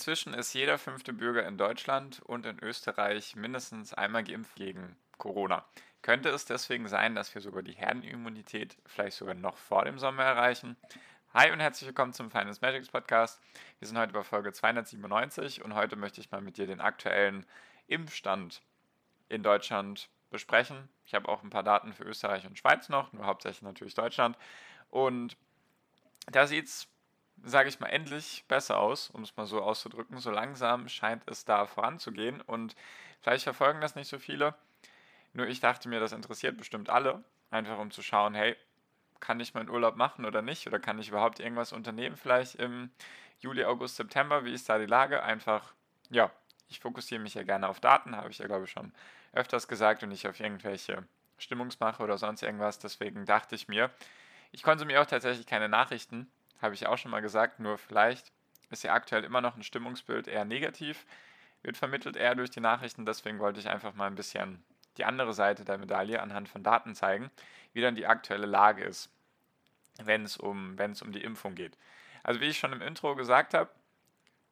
Inzwischen ist jeder fünfte Bürger in Deutschland und in Österreich mindestens einmal geimpft gegen Corona. Könnte es deswegen sein, dass wir sogar die Herdenimmunität vielleicht sogar noch vor dem Sommer erreichen? Hi und herzlich willkommen zum Finance Magics Podcast. Wir sind heute bei Folge 297 und heute möchte ich mal mit dir den aktuellen Impfstand in Deutschland besprechen. Ich habe auch ein paar Daten für Österreich und Schweiz noch, nur hauptsächlich natürlich Deutschland. Und da sieht es sage ich mal, endlich besser aus, um es mal so auszudrücken. So langsam scheint es da voranzugehen und vielleicht verfolgen das nicht so viele. Nur ich dachte mir, das interessiert bestimmt alle, einfach um zu schauen, hey, kann ich meinen Urlaub machen oder nicht? Oder kann ich überhaupt irgendwas unternehmen, vielleicht im Juli, August, September? Wie ist da die Lage? Einfach, ja, ich fokussiere mich ja gerne auf Daten, habe ich ja, glaube ich, schon öfters gesagt und nicht auf irgendwelche Stimmungsmache oder sonst irgendwas. Deswegen dachte ich mir, ich konsumiere auch tatsächlich keine Nachrichten, habe ich auch schon mal gesagt, nur vielleicht ist ja aktuell immer noch ein Stimmungsbild eher negativ, wird vermittelt eher durch die Nachrichten, deswegen wollte ich einfach mal ein bisschen die andere Seite der Medaille anhand von Daten zeigen, wie dann die aktuelle Lage ist, wenn es um, um die Impfung geht. Also wie ich schon im Intro gesagt habe,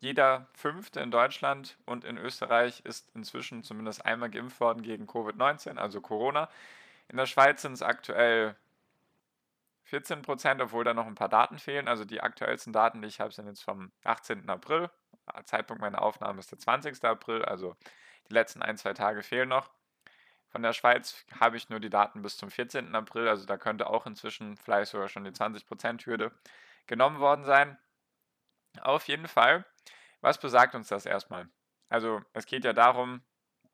jeder Fünfte in Deutschland und in Österreich ist inzwischen zumindest einmal geimpft worden gegen Covid-19, also Corona. In der Schweiz sind es aktuell 14 Prozent, obwohl da noch ein paar Daten fehlen. Also die aktuellsten Daten, die ich habe, sind jetzt vom 18. April. Zeitpunkt meiner Aufnahme ist der 20. April, also die letzten ein, zwei Tage fehlen noch. Von der Schweiz habe ich nur die Daten bis zum 14. April, also da könnte auch inzwischen vielleicht sogar schon die 20%-Hürde genommen worden sein. Auf jeden Fall, was besagt uns das erstmal? Also es geht ja darum,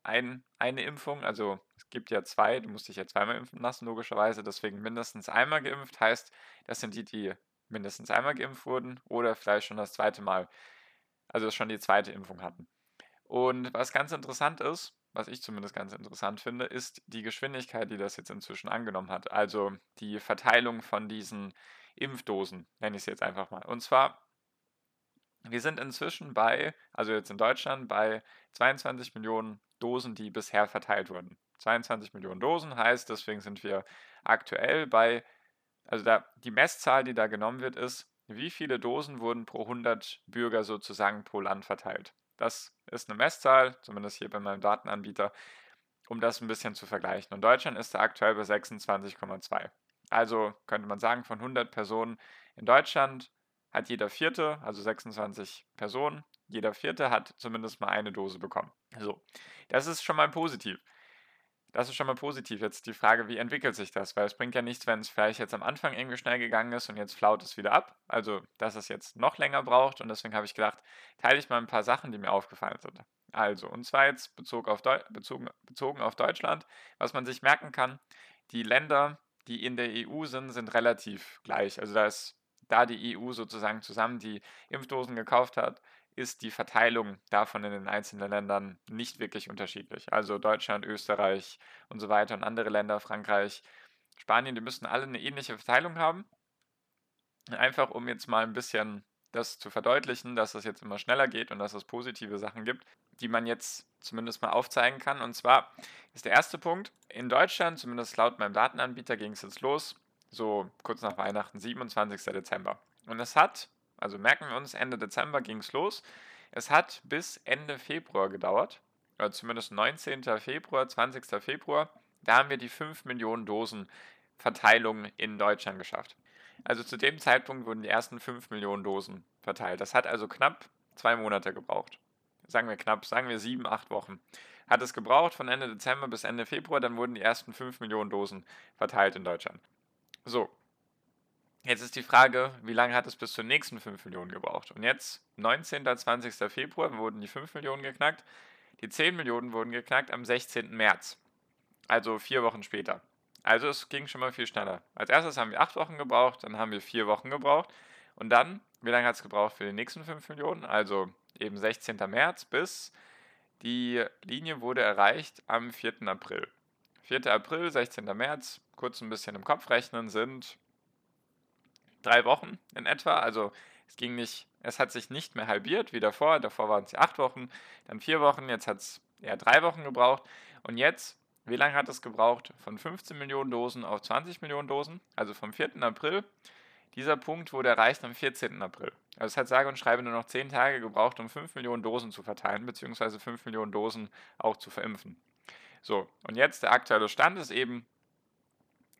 ein, eine Impfung, also gibt ja zwei, du musst dich ja zweimal impfen lassen, logischerweise, deswegen mindestens einmal geimpft, heißt, das sind die, die mindestens einmal geimpft wurden oder vielleicht schon das zweite Mal, also schon die zweite Impfung hatten. Und was ganz interessant ist, was ich zumindest ganz interessant finde, ist die Geschwindigkeit, die das jetzt inzwischen angenommen hat. Also die Verteilung von diesen Impfdosen, nenne ich es jetzt einfach mal. Und zwar wir sind inzwischen bei, also jetzt in Deutschland, bei 22 Millionen Dosen, die bisher verteilt wurden. 22 Millionen Dosen heißt, deswegen sind wir aktuell bei, also da, die Messzahl, die da genommen wird, ist, wie viele Dosen wurden pro 100 Bürger sozusagen pro Land verteilt. Das ist eine Messzahl, zumindest hier bei meinem Datenanbieter, um das ein bisschen zu vergleichen. Und Deutschland ist da aktuell bei 26,2. Also könnte man sagen, von 100 Personen in Deutschland hat jeder Vierte, also 26 Personen, jeder Vierte hat zumindest mal eine Dose bekommen. So, das ist schon mal positiv. Das ist schon mal positiv. Jetzt die Frage, wie entwickelt sich das? Weil es bringt ja nichts, wenn es vielleicht jetzt am Anfang irgendwie schnell gegangen ist und jetzt flaut es wieder ab. Also, dass es jetzt noch länger braucht. Und deswegen habe ich gedacht, teile ich mal ein paar Sachen, die mir aufgefallen sind. Also, und zwar jetzt bezogen auf, bezogen, bezogen auf Deutschland, was man sich merken kann, die Länder, die in der EU sind, sind relativ gleich. Also da ist da die EU sozusagen zusammen die Impfdosen gekauft hat, ist die Verteilung davon in den einzelnen Ländern nicht wirklich unterschiedlich. Also Deutschland, Österreich und so weiter und andere Länder, Frankreich, Spanien, die müssen alle eine ähnliche Verteilung haben. Einfach um jetzt mal ein bisschen das zu verdeutlichen, dass es jetzt immer schneller geht und dass es positive Sachen gibt, die man jetzt zumindest mal aufzeigen kann. Und zwar ist der erste Punkt, in Deutschland, zumindest laut meinem Datenanbieter, ging es jetzt los so kurz nach Weihnachten, 27. Dezember. Und es hat, also merken wir uns, Ende Dezember ging es los. Es hat bis Ende Februar gedauert, oder zumindest 19. Februar, 20. Februar. Da haben wir die 5 Millionen Dosen Verteilung in Deutschland geschafft. Also zu dem Zeitpunkt wurden die ersten 5 Millionen Dosen verteilt. Das hat also knapp zwei Monate gebraucht. Sagen wir knapp, sagen wir sieben, acht Wochen. Hat es gebraucht von Ende Dezember bis Ende Februar, dann wurden die ersten 5 Millionen Dosen verteilt in Deutschland. So. Jetzt ist die Frage, wie lange hat es bis zur nächsten 5 Millionen gebraucht? Und jetzt, 19. 20. Februar, wurden die 5 Millionen geknackt. Die 10 Millionen wurden geknackt am 16. März. Also vier Wochen später. Also es ging schon mal viel schneller. Als erstes haben wir 8 Wochen gebraucht, dann haben wir 4 Wochen gebraucht. Und dann, wie lange hat es gebraucht für die nächsten 5 Millionen? Also eben 16. März, bis die Linie wurde erreicht am 4. April. 4. April, 16. März, kurz ein bisschen im Kopf rechnen, sind drei Wochen in etwa. Also es ging nicht, es hat sich nicht mehr halbiert wie davor. Davor waren es acht Wochen, dann vier Wochen, jetzt hat es eher drei Wochen gebraucht. Und jetzt, wie lange hat es gebraucht? Von 15 Millionen Dosen auf 20 Millionen Dosen, also vom 4. April. Dieser Punkt wurde erreicht am 14. April. Also es hat sage und schreibe nur noch 10 Tage gebraucht, um 5 Millionen Dosen zu verteilen, beziehungsweise 5 Millionen Dosen auch zu verimpfen. So, und jetzt der aktuelle Stand ist eben,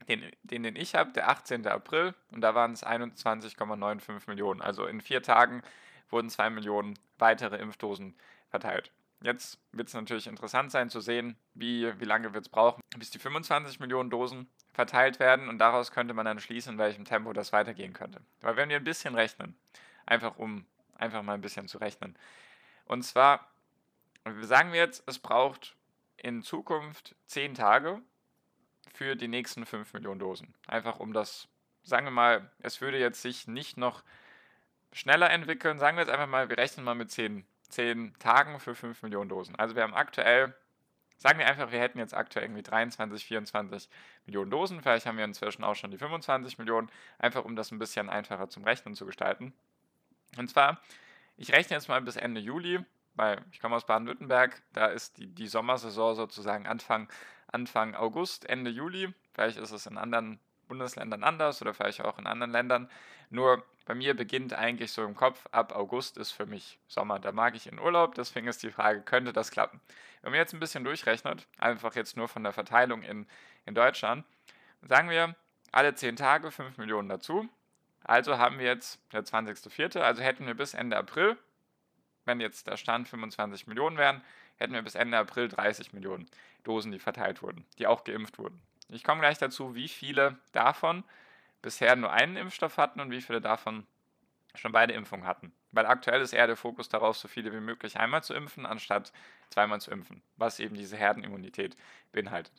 den, den, den ich habe, der 18. April, und da waren es 21,95 Millionen. Also in vier Tagen wurden 2 Millionen weitere Impfdosen verteilt. Jetzt wird es natürlich interessant sein zu sehen, wie, wie lange wird es brauchen, bis die 25 Millionen Dosen verteilt werden und daraus könnte man dann schließen, in welchem Tempo das weitergehen könnte. Aber wenn wir ein bisschen rechnen, einfach um einfach mal ein bisschen zu rechnen. Und zwar sagen wir jetzt, es braucht in Zukunft 10 Tage für die nächsten 5 Millionen Dosen. Einfach um das, sagen wir mal, es würde jetzt sich nicht noch schneller entwickeln. Sagen wir jetzt einfach mal, wir rechnen mal mit 10, 10 Tagen für 5 Millionen Dosen. Also wir haben aktuell, sagen wir einfach, wir hätten jetzt aktuell irgendwie 23, 24 Millionen Dosen. Vielleicht haben wir inzwischen auch schon die 25 Millionen, einfach um das ein bisschen einfacher zum Rechnen zu gestalten. Und zwar, ich rechne jetzt mal bis Ende Juli, weil ich komme aus Baden-Württemberg, da ist die, die Sommersaison sozusagen Anfang, Anfang August, Ende Juli. Vielleicht ist es in anderen Bundesländern anders oder vielleicht auch in anderen Ländern. Nur bei mir beginnt eigentlich so im Kopf, ab August ist für mich Sommer. Da mag ich in Urlaub, deswegen ist die Frage, könnte das klappen? Wenn man jetzt ein bisschen durchrechnet, einfach jetzt nur von der Verteilung in, in Deutschland, sagen wir alle 10 Tage 5 Millionen dazu. Also haben wir jetzt der 20.04., also hätten wir bis Ende April, wenn jetzt der Stand 25 Millionen wären, hätten wir bis Ende April 30 Millionen Dosen, die verteilt wurden, die auch geimpft wurden. Ich komme gleich dazu, wie viele davon bisher nur einen Impfstoff hatten und wie viele davon schon beide Impfungen hatten. Weil aktuell ist eher der Fokus darauf, so viele wie möglich einmal zu impfen, anstatt zweimal zu impfen, was eben diese Herdenimmunität beinhaltet.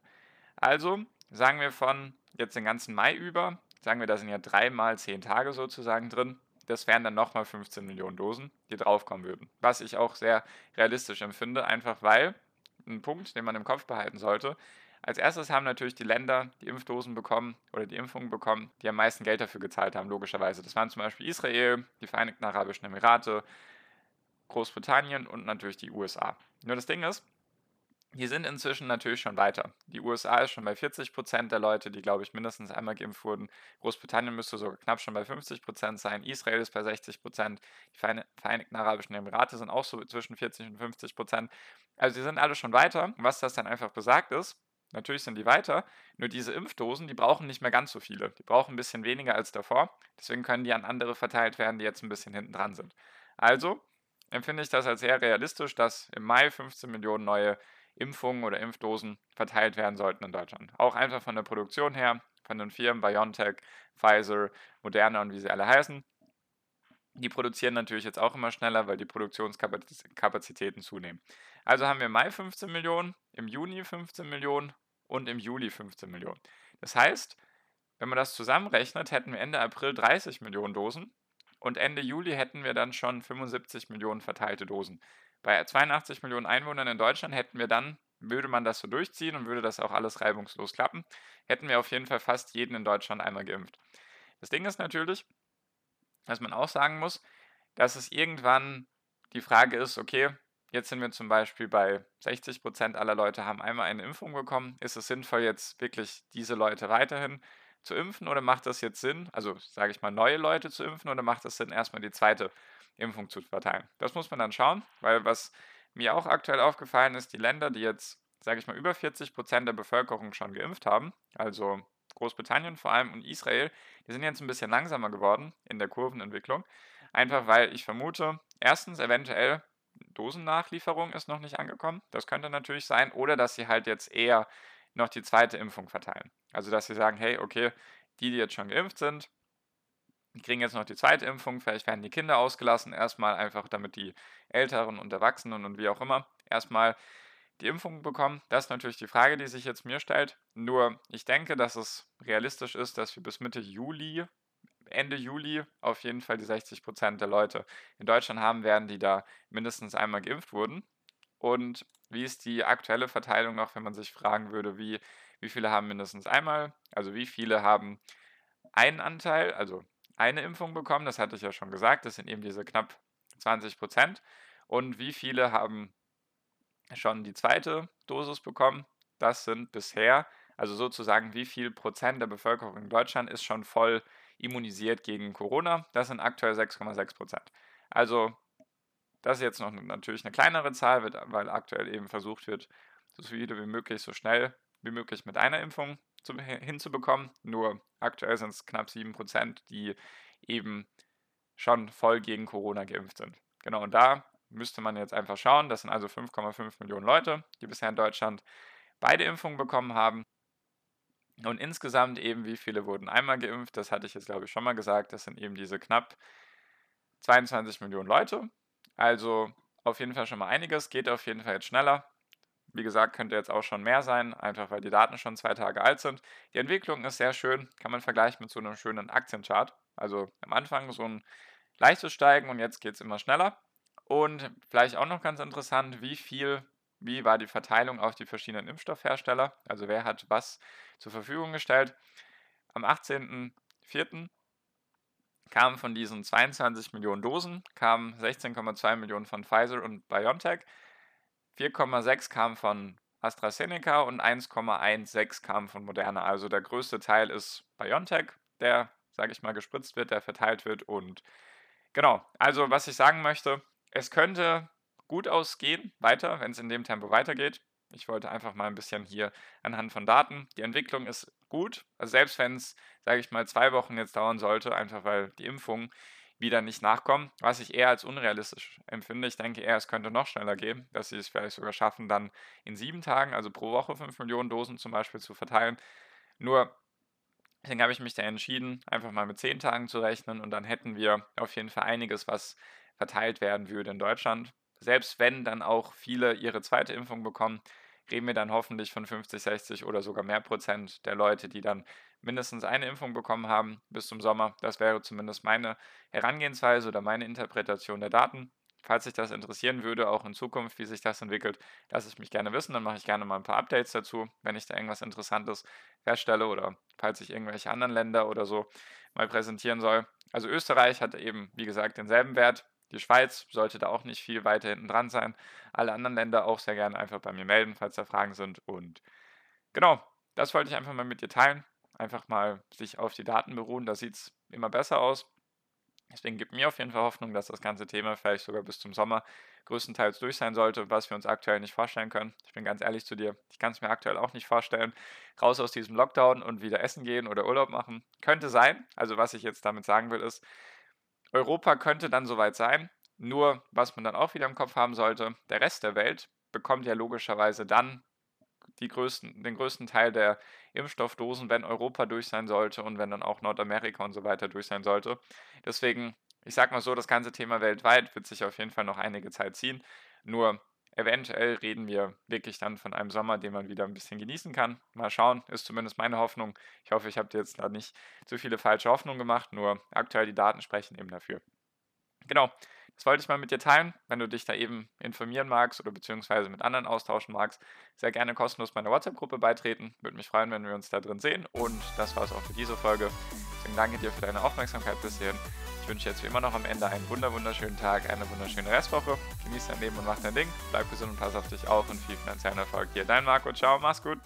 Also sagen wir von jetzt den ganzen Mai über, sagen wir, da sind ja dreimal zehn Tage sozusagen drin. Das wären dann nochmal 15 Millionen Dosen, die draufkommen würden. Was ich auch sehr realistisch empfinde, einfach weil, ein Punkt, den man im Kopf behalten sollte, als erstes haben natürlich die Länder die Impfdosen bekommen oder die Impfungen bekommen, die am meisten Geld dafür gezahlt haben, logischerweise. Das waren zum Beispiel Israel, die Vereinigten Arabischen Emirate, Großbritannien und natürlich die USA. Nur das Ding ist, die sind inzwischen natürlich schon weiter. Die USA ist schon bei 40 Prozent der Leute, die, glaube ich, mindestens einmal geimpft wurden. Großbritannien müsste sogar knapp schon bei 50 Prozent sein. Israel ist bei 60 Prozent. Die Vereinigten Arabischen Emirate sind auch so zwischen 40 und 50 Prozent. Also, die sind alle schon weiter. Was das dann einfach besagt ist, natürlich sind die weiter, nur diese Impfdosen, die brauchen nicht mehr ganz so viele. Die brauchen ein bisschen weniger als davor. Deswegen können die an andere verteilt werden, die jetzt ein bisschen hinten dran sind. Also empfinde ich das als sehr realistisch, dass im Mai 15 Millionen neue Impfungen oder Impfdosen verteilt werden sollten in Deutschland. Auch einfach von der Produktion her, von den Firmen BioNTech, Pfizer, Moderna und wie sie alle heißen. Die produzieren natürlich jetzt auch immer schneller, weil die Produktionskapazitäten zunehmen. Also haben wir im Mai 15 Millionen, im Juni 15 Millionen und im Juli 15 Millionen. Das heißt, wenn man das zusammenrechnet, hätten wir Ende April 30 Millionen Dosen und Ende Juli hätten wir dann schon 75 Millionen verteilte Dosen. Bei 82 Millionen Einwohnern in Deutschland hätten wir dann, würde man das so durchziehen und würde das auch alles reibungslos klappen, hätten wir auf jeden Fall fast jeden in Deutschland einmal geimpft. Das Ding ist natürlich, dass man auch sagen muss, dass es irgendwann die Frage ist, okay, jetzt sind wir zum Beispiel bei 60 Prozent aller Leute haben einmal eine Impfung bekommen. Ist es sinnvoll, jetzt wirklich diese Leute weiterhin zu impfen oder macht das jetzt Sinn, also sage ich mal, neue Leute zu impfen oder macht es Sinn, erstmal die zweite Impfung zu verteilen. Das muss man dann schauen, weil was mir auch aktuell aufgefallen ist, die Länder, die jetzt, sage ich mal, über 40 Prozent der Bevölkerung schon geimpft haben, also Großbritannien vor allem und Israel, die sind jetzt ein bisschen langsamer geworden in der Kurvenentwicklung. Einfach weil ich vermute, erstens eventuell Dosennachlieferung ist noch nicht angekommen. Das könnte natürlich sein. Oder dass sie halt jetzt eher noch die zweite Impfung verteilen. Also dass sie sagen, hey, okay, die, die jetzt schon geimpft sind, die kriegen jetzt noch die zweite Impfung, vielleicht werden die Kinder ausgelassen, erstmal einfach damit die Älteren und Erwachsenen und wie auch immer erstmal die Impfung bekommen. Das ist natürlich die Frage, die sich jetzt mir stellt. Nur ich denke, dass es realistisch ist, dass wir bis Mitte Juli Ende Juli auf jeden Fall die 60 Prozent der Leute in Deutschland haben werden, die da mindestens einmal geimpft wurden. Und wie ist die aktuelle Verteilung noch, wenn man sich fragen würde, wie, wie viele haben mindestens einmal, also wie viele haben einen Anteil, also eine Impfung bekommen, das hatte ich ja schon gesagt, das sind eben diese knapp 20 Prozent. Und wie viele haben schon die zweite Dosis bekommen? Das sind bisher, also sozusagen wie viel Prozent der Bevölkerung in Deutschland ist schon voll immunisiert gegen Corona? Das sind aktuell 6,6 Prozent. Also das ist jetzt noch natürlich eine kleinere Zahl, weil aktuell eben versucht wird, so viele wie möglich, so schnell wie möglich mit einer Impfung zu, hinzubekommen. Nur aktuell sind es knapp 7 Prozent, die eben schon voll gegen Corona geimpft sind. Genau, und da müsste man jetzt einfach schauen. Das sind also 5,5 Millionen Leute, die bisher in Deutschland beide Impfungen bekommen haben. Und insgesamt eben, wie viele wurden einmal geimpft? Das hatte ich jetzt, glaube ich, schon mal gesagt. Das sind eben diese knapp 22 Millionen Leute. Also auf jeden Fall schon mal einiges. Geht auf jeden Fall jetzt schneller. Wie gesagt, könnte jetzt auch schon mehr sein, einfach weil die Daten schon zwei Tage alt sind. Die Entwicklung ist sehr schön, kann man vergleichen mit so einem schönen Aktienchart. Also am Anfang so ein leichtes Steigen und jetzt geht es immer schneller. Und vielleicht auch noch ganz interessant, wie viel, wie war die Verteilung auf die verschiedenen Impfstoffhersteller? Also wer hat was zur Verfügung gestellt? Am 18.04. kamen von diesen 22 Millionen Dosen, kamen 16,2 Millionen von Pfizer und BioNTech, 4,6 kamen von AstraZeneca und 1,16 kamen von Moderna. Also der größte Teil ist BioNTech, der, sage ich mal, gespritzt wird, der verteilt wird. Und genau, also was ich sagen möchte, es könnte gut ausgehen weiter, wenn es in dem Tempo weitergeht. Ich wollte einfach mal ein bisschen hier anhand von Daten. Die Entwicklung ist gut. Also selbst wenn es, sage ich mal, zwei Wochen jetzt dauern sollte, einfach weil die Impfungen wieder nicht nachkommen, was ich eher als unrealistisch empfinde. Ich denke eher, es könnte noch schneller gehen, dass sie es vielleicht sogar schaffen, dann in sieben Tagen, also pro Woche, fünf Millionen Dosen zum Beispiel zu verteilen. Nur Deswegen habe ich mich da entschieden, einfach mal mit zehn Tagen zu rechnen und dann hätten wir auf jeden Fall einiges, was verteilt werden würde in Deutschland. Selbst wenn dann auch viele ihre zweite Impfung bekommen, reden wir dann hoffentlich von 50, 60 oder sogar mehr Prozent der Leute, die dann mindestens eine Impfung bekommen haben bis zum Sommer. Das wäre zumindest meine Herangehensweise oder meine Interpretation der Daten. Falls sich das interessieren würde, auch in Zukunft, wie sich das entwickelt, lasse ich mich gerne wissen. Dann mache ich gerne mal ein paar Updates dazu, wenn ich da irgendwas Interessantes feststelle oder falls ich irgendwelche anderen Länder oder so mal präsentieren soll. Also Österreich hat eben, wie gesagt, denselben Wert die Schweiz sollte da auch nicht viel weiter hinten dran sein. Alle anderen Länder auch sehr gerne einfach bei mir melden, falls da Fragen sind. Und genau, das wollte ich einfach mal mit dir teilen. Einfach mal sich auf die Daten beruhen. Da sieht es immer besser aus. Deswegen gibt mir auf jeden Fall Hoffnung, dass das ganze Thema vielleicht sogar bis zum Sommer größtenteils durch sein sollte, was wir uns aktuell nicht vorstellen können. Ich bin ganz ehrlich zu dir, ich kann es mir aktuell auch nicht vorstellen. Raus aus diesem Lockdown und wieder essen gehen oder Urlaub machen. Könnte sein. Also was ich jetzt damit sagen will, ist, Europa könnte dann soweit sein. Nur, was man dann auch wieder im Kopf haben sollte, der Rest der Welt bekommt ja logischerweise dann größten, den größten Teil der Impfstoffdosen, wenn Europa durch sein sollte und wenn dann auch Nordamerika und so weiter durch sein sollte. Deswegen, ich sag mal so, das ganze Thema weltweit wird sich auf jeden Fall noch einige Zeit ziehen. Nur eventuell reden wir wirklich dann von einem Sommer, den man wieder ein bisschen genießen kann. Mal schauen, ist zumindest meine Hoffnung. Ich hoffe, ich habe dir jetzt da nicht zu viele falsche Hoffnungen gemacht, nur aktuell die Daten sprechen eben dafür. Genau, das wollte ich mal mit dir teilen. Wenn du dich da eben informieren magst oder beziehungsweise mit anderen austauschen magst, sehr gerne kostenlos meiner WhatsApp-Gruppe beitreten. Würde mich freuen, wenn wir uns da drin sehen. Und das war es auch für diese Folge. Deswegen danke dir für deine Aufmerksamkeit bis hierhin. Ich wünsche jetzt wie immer noch am Ende einen wunderschönen Tag, eine wunderschöne Restwoche. Genieß dein Leben und mach dein Ding. Bleib gesund und pass auf dich auf und viel finanziellen Erfolg. Hier dein Marco. Ciao, mach's gut.